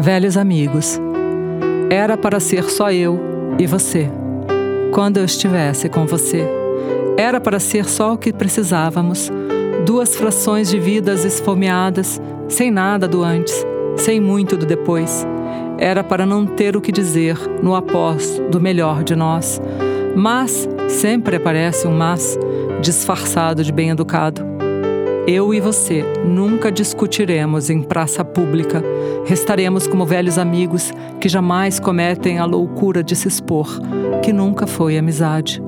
Velhos amigos, era para ser só eu e você, quando eu estivesse com você. Era para ser só o que precisávamos, duas frações de vidas esfomeadas, sem nada do antes, sem muito do depois. Era para não ter o que dizer no após do melhor de nós. Mas sempre aparece um mas disfarçado de bem educado. Eu e você nunca discutiremos em praça pública. Restaremos como velhos amigos que jamais cometem a loucura de se expor, que nunca foi amizade.